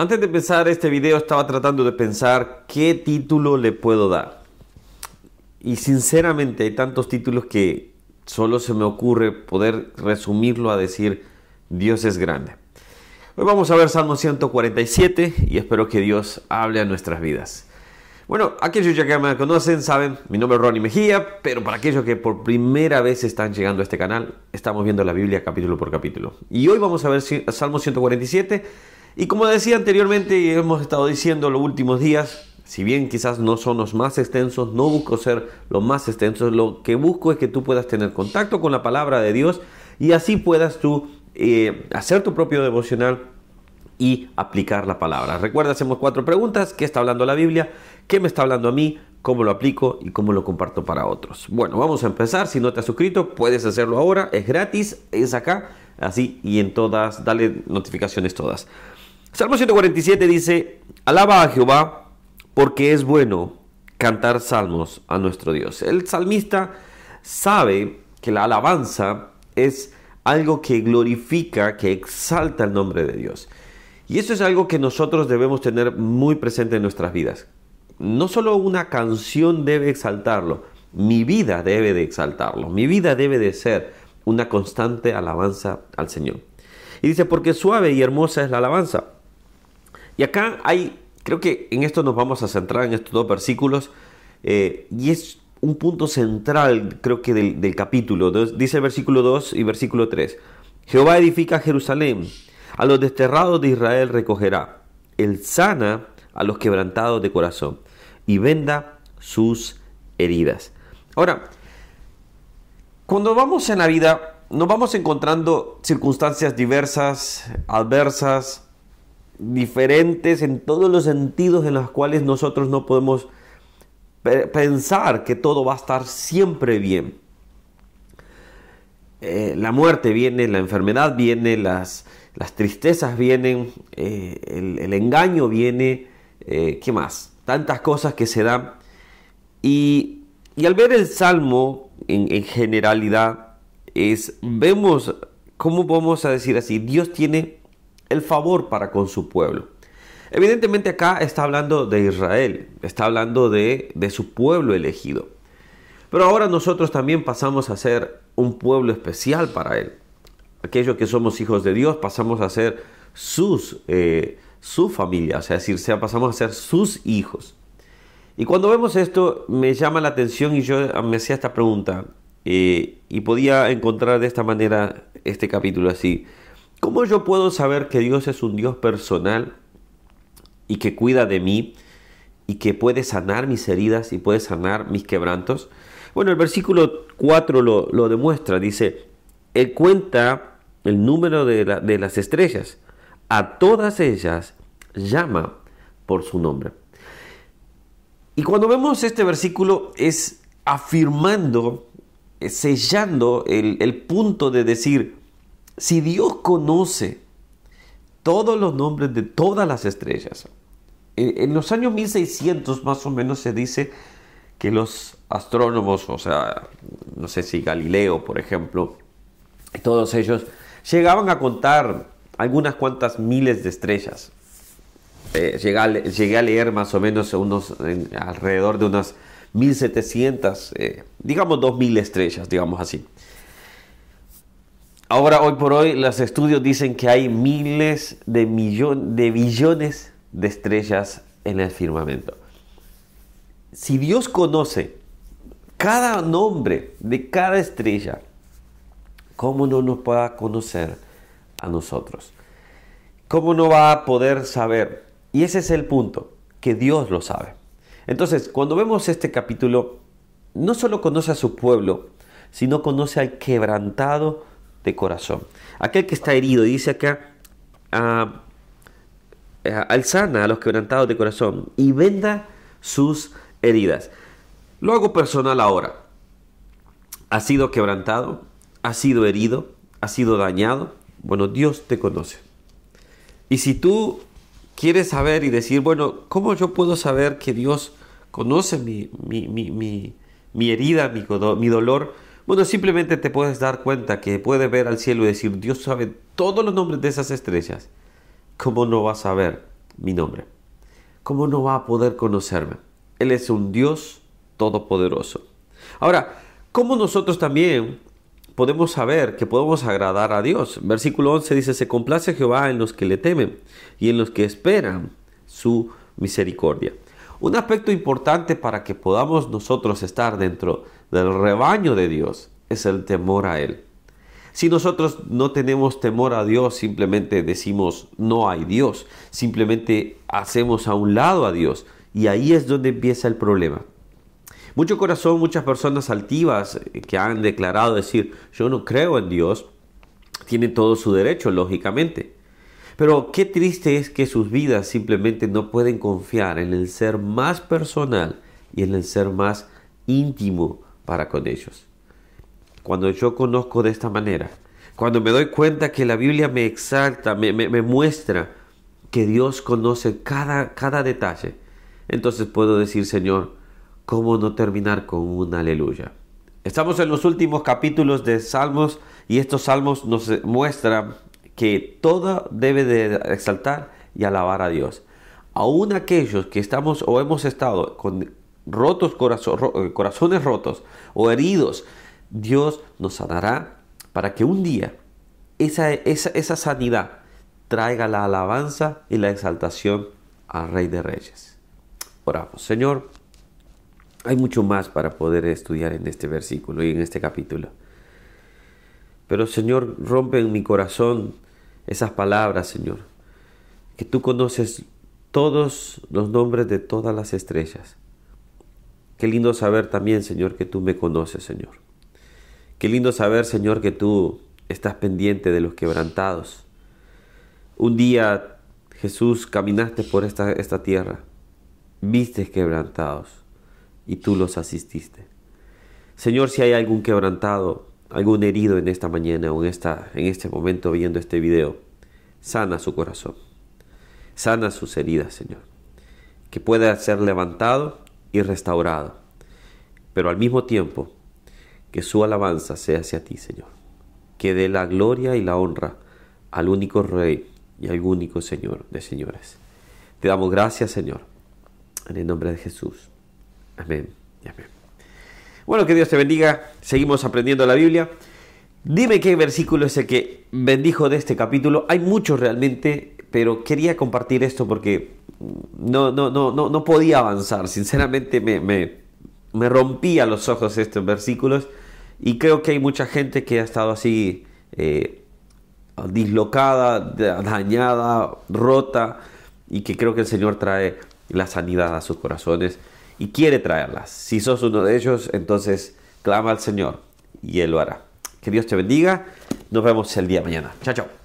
Antes de empezar este video estaba tratando de pensar qué título le puedo dar. Y sinceramente hay tantos títulos que solo se me ocurre poder resumirlo a decir Dios es grande. Hoy vamos a ver Salmo 147 y espero que Dios hable a nuestras vidas. Bueno, aquellos ya que me conocen saben, mi nombre es Ronnie Mejía, pero para aquellos que por primera vez están llegando a este canal, estamos viendo la Biblia capítulo por capítulo. Y hoy vamos a ver Salmo 147 y como decía anteriormente y hemos estado diciendo los últimos días, si bien quizás no son los más extensos, no busco ser los más extensos, lo que busco es que tú puedas tener contacto con la palabra de Dios y así puedas tú eh, hacer tu propio devocional y aplicar la palabra. Recuerda, hacemos cuatro preguntas. ¿Qué está hablando la Biblia? ¿Qué me está hablando a mí? ¿Cómo lo aplico? ¿Y cómo lo comparto para otros? Bueno, vamos a empezar. Si no te has suscrito, puedes hacerlo ahora. Es gratis. Es acá. Así y en todas. Dale notificaciones todas. Salmo 147 dice, alaba a Jehová porque es bueno cantar salmos a nuestro Dios. El salmista sabe que la alabanza es algo que glorifica, que exalta el nombre de Dios. Y eso es algo que nosotros debemos tener muy presente en nuestras vidas. No solo una canción debe exaltarlo, mi vida debe de exaltarlo, mi vida debe de ser una constante alabanza al Señor. Y dice, porque suave y hermosa es la alabanza y acá hay, creo que en esto nos vamos a centrar en estos dos versículos, eh, y es un punto central, creo que del, capítulo. Dice el versículo 2 y versículo 3. Jehová edifica Jerusalén, a los desterrados de Israel recogerá, él sana a los quebrantados de corazón y venda sus heridas. Ahora, cuando vamos en la vida, nos vamos encontrando circunstancias diversas, adversas, diferentes en todos los sentidos en los cuales nosotros no podemos pensar que todo va a estar siempre bien. Eh, la muerte viene, la enfermedad viene, las, las tristezas vienen, eh, el, engaño viene, eh, ¿qué más? Tantas cosas que se dan. Y, y al ver el Salmo en, en generalidad, es, vemos, ¿cómo vamos a decir así? Dios tiene el favor para con su pueblo. Evidentemente acá está hablando de Israel, está hablando de, su pueblo elegido. Pero ahora nosotros también pasamos a ser un pueblo especial para Él. Aquellos que somos hijos de Dios pasamos a ser sus, eh, su familia, o sea, decir, sea, pasamos a ser sus hijos. Y cuando vemos esto me llama la atención y yo me hacía esta pregunta eh, y podía encontrar de esta manera este capítulo así. ¿Cómo yo puedo saber que Dios es un Dios personal y que cuida de mí y que puede sanar mis heridas y puede sanar mis quebrantos? Bueno, el versículo 4 lo, demuestra. Dice, Él cuenta el número de, las estrellas. A todas ellas llama por su nombre. Y cuando vemos este versículo es afirmando, sellando el, el punto de decir, si Dios conoce todos los nombres de todas las estrellas, en los años 1600 más o menos se dice que los astrónomos, o sea, no sé si Galileo, por ejemplo, todos ellos llegaban a contar algunas cuantas miles de estrellas. Eh, llegué, a, leer más o menos alrededor de unas 1700, eh, digamos 2000 estrellas, digamos así. Ahora, hoy por hoy, los estudios dicen que hay miles de, de billones de estrellas en el firmamento. Si Dios conoce cada nombre de cada estrella, ¿cómo no nos pueda conocer a nosotros? ¿Cómo no va a poder saber? Y ese es el punto, que Dios lo sabe. Entonces, cuando vemos este capítulo, no solo conoce a su pueblo, sino conoce al quebrantado de corazón. Aquel que está herido, dice acá, ah, eh, alzana a los quebrantados de corazón y venda sus heridas. Lo hago personal ahora. ¿Ha sido quebrantado? ¿Ha sido herido? ¿Ha sido dañado? Bueno, Dios te conoce. Y si tú quieres saber y decir, bueno, ¿cómo yo puedo saber que Dios conoce mi, mi, mi, mi herida, mi dolor? Bueno, simplemente te puedes dar cuenta que puedes ver al cielo y decir, Dios sabe todos los nombres de esas estrellas. ¿Cómo no vas a ver mi nombre. ¿Cómo no va a poder conocerme? Él es un Dios todopoderoso. Ahora, ¿cómo nosotros también podemos saber que podemos agradar a Dios? Versículo 11 dice, se complace Jehová en los que le temen y en los que esperan su misericordia. Un aspecto importante para que podamos nosotros estar dentro del rebaño de Dios es el temor a Él. Si nosotros no tenemos temor a Dios, simplemente decimos no hay Dios, simplemente hacemos a un lado a Dios y ahí es donde empieza el problema. Mucho corazón, muchas personas altivas eh, que han declarado decir yo no creo en Dios, tienen todo su derecho, lógicamente. Pero qué triste es que sus vidas simplemente no pueden confiar en el ser más personal y en el ser más íntimo para con ellos. Cuando yo conozco de esta manera, cuando me doy cuenta que la Biblia me exalta, me, muestra que Dios conoce cada, cada detalle, entonces puedo decir, Señor, ¿cómo no terminar con un aleluya? Estamos en los últimos capítulos de Salmos y estos salmos nos muestran que todo debe de exaltar y alabar a Dios. Aún aquellos que estamos o hemos estado con rotos eh, corazones rotos o heridos, Dios nos sanará para que un día esa, esa, esa sanidad traiga la alabanza y la exaltación al Rey de Reyes. Oramos, Señor, hay mucho más para poder estudiar en este versículo y en este capítulo. Pero Señor, rompe en mi corazón esas palabras, Señor, que tú conoces todos los nombres de todas las estrellas. Qué lindo saber también, Señor, que tú me conoces, Señor. Qué lindo saber, Señor, que tú estás pendiente de los quebrantados. Un día, Jesús, caminaste por esta, tierra, viste quebrantados y tú los asististe. Señor, si hay algún quebrantado, algún herido en esta mañana o en, esta, en este momento viendo este video, sana su corazón, sana sus heridas, Señor, que pueda ser levantado y restaurado, pero al mismo tiempo que su alabanza sea hacia ti, Señor, que dé la gloria y la honra al único Rey y al único Señor de señores. Te damos gracias, Señor, en el nombre de Jesús. Amén y amén. Bueno, que Dios te bendiga. Seguimos aprendiendo la Biblia. Dime qué versículo es el que bendijo de este capítulo. Hay muchos realmente, pero quería compartir esto porque no, no, no, no, podía avanzar. Sinceramente me, me, me rompía los ojos estos versículos y creo que hay mucha gente que ha estado así eh, dislocada, dañada, rota y que creo que el Señor trae la sanidad a sus corazones y quiere traerlas. Si sos uno de ellos, entonces clama al Señor y Él lo hará. Que Dios te bendiga. Nos vemos el día mañana. Chao, chao.